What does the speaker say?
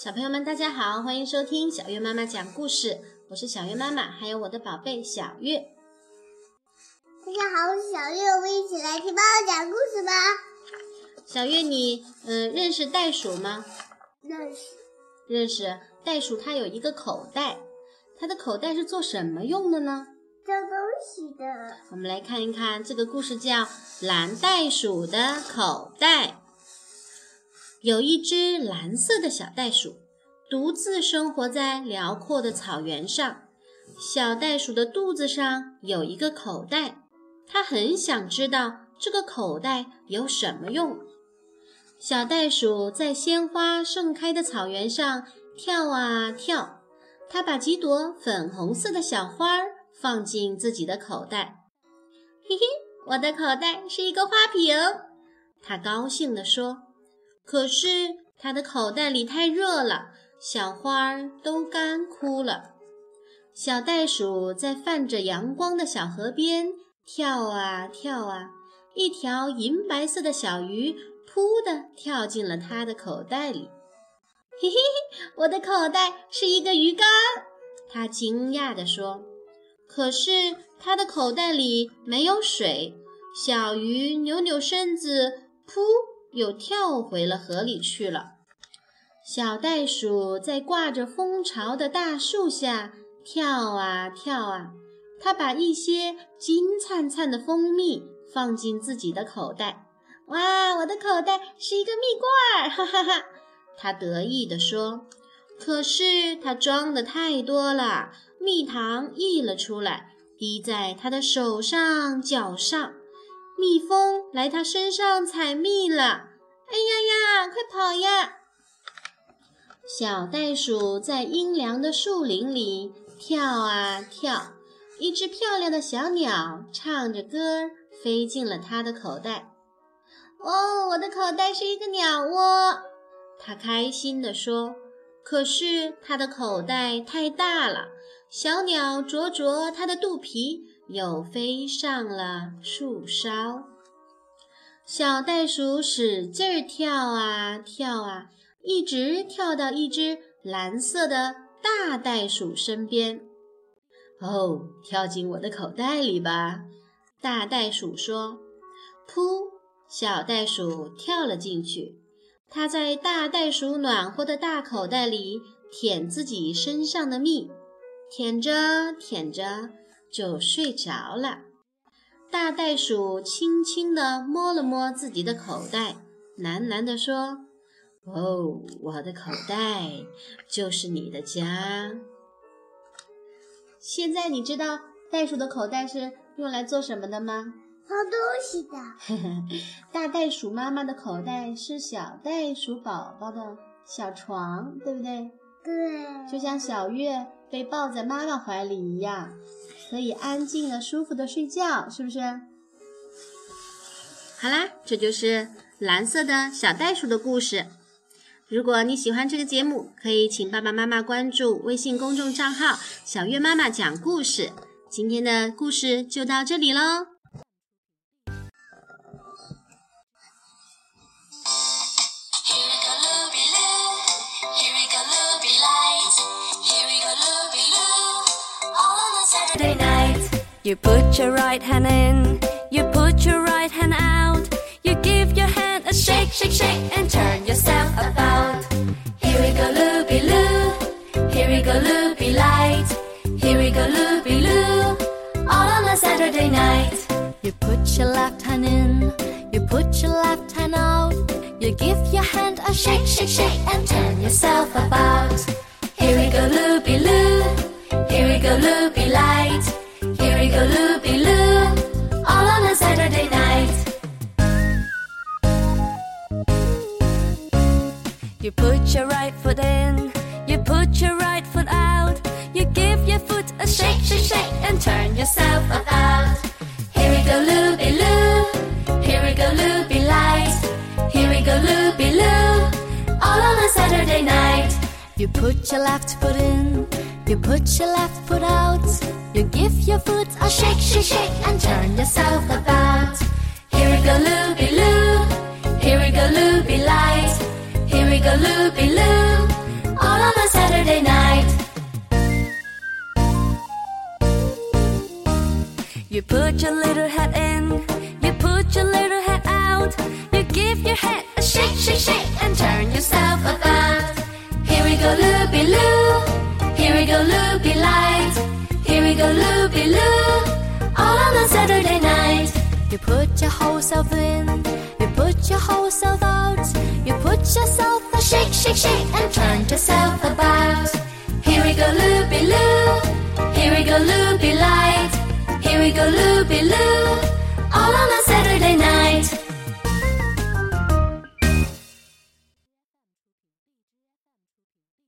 小朋友们，大家好，欢迎收听小月妈妈讲故事。我是小月妈妈，还有我的宝贝小月。大家好，我是小月，我们一起来听妈妈讲故事吧。小月，你嗯认识袋鼠吗？认识。认识。袋鼠它有一个口袋，它的口袋是做什么用的呢？装东西的。我们来看一看这个故事，叫《蓝袋鼠的口袋》。有一只蓝色的小袋鼠，独自生活在辽阔的草原上。小袋鼠的肚子上有一个口袋，它很想知道这个口袋有什么用。小袋鼠在鲜花盛开的草原上跳啊跳，它把几朵粉红色的小花放进自己的口袋。嘿嘿，我的口袋是一个花瓶，它高兴地说。可是它的口袋里太热了，小花儿都干枯了。小袋鼠在泛着阳光的小河边跳啊跳啊，一条银白色的小鱼扑的跳进了它的口袋里。嘿嘿，我的口袋是一个鱼缸，它惊讶地说。可是它的口袋里没有水，小鱼扭扭身子，噗。又跳回了河里去了。小袋鼠在挂着蜂巢的大树下跳啊跳啊，它把一些金灿灿的蜂蜜放进自己的口袋。哇，我的口袋是一个蜜罐儿，哈哈哈！它得意地说。可是它装的太多了，蜜糖溢了出来，滴在它的手上、脚上。蜜蜂来它身上采蜜了，哎呀呀，快跑呀！小袋鼠在阴凉的树林里跳啊跳，一只漂亮的小鸟唱着歌飞进了它的口袋。哦，我的口袋是一个鸟窝，它开心地说。可是它的口袋太大了，小鸟啄啄它的肚皮。又飞上了树梢，小袋鼠使劲儿跳啊跳啊，一直跳到一只蓝色的大袋鼠身边。哦，跳进我的口袋里吧，大袋鼠说。噗，小袋鼠跳了进去。它在大袋鼠暖和的大口袋里舔自己身上的蜜，舔着舔着。就睡着了。大袋鼠轻轻地摸了摸自己的口袋，喃喃地说：“哦，我的口袋就是你的家。”现在你知道袋鼠的口袋是用来做什么的吗？放东西的。大袋鼠妈妈的口袋是小袋鼠宝宝的小床，对不对？对。就像小月被抱在妈妈怀里一样。可以安静的、舒服的睡觉，是不是？好啦，这就是蓝色的小袋鼠的故事。如果你喜欢这个节目，可以请爸爸妈妈关注微信公众账号“小月妈妈讲故事”。今天的故事就到这里喽。You put your right hand in, you put your right hand out. You give your hand a shake, shake, shake, and turn yourself about. Here we go, loopy loo. Here we go, loopy light. Here we go, loopy loo. All on a Saturday night. You put your left hand in, you put your left hand out. You give your hand a shake, shake, shake, and turn yourself about. Here we go, loopy loo. Here we go, loopy light we go loopy loo, all on a Saturday night. You put your right foot in, you put your right foot out. You give your foot a shake, shake, shake, and turn yourself about. Here we go loopy loo, here we go loopy light. Here we go loopy loo, all on a Saturday night. You put your left foot in, you put your left foot out. You give your foot a shake, shake, shake, and turn yourself about. Here we go, looby loo. Here we go, looby light. Here we go, looby loo. All on a Saturday night. You put your little head in. You put your little head out. You give your head a shake, shake, shake, and turn yourself about. Here we go, looby loo. Here we go, looby go, loopy loo. All on a Saturday night. You put your whole self in, you put your whole self out. You put yourself a shake, shake, shake, and turn yourself about. Here we go, loopy loo. Here we go, loopy light. Here we go, loopy loo. All on a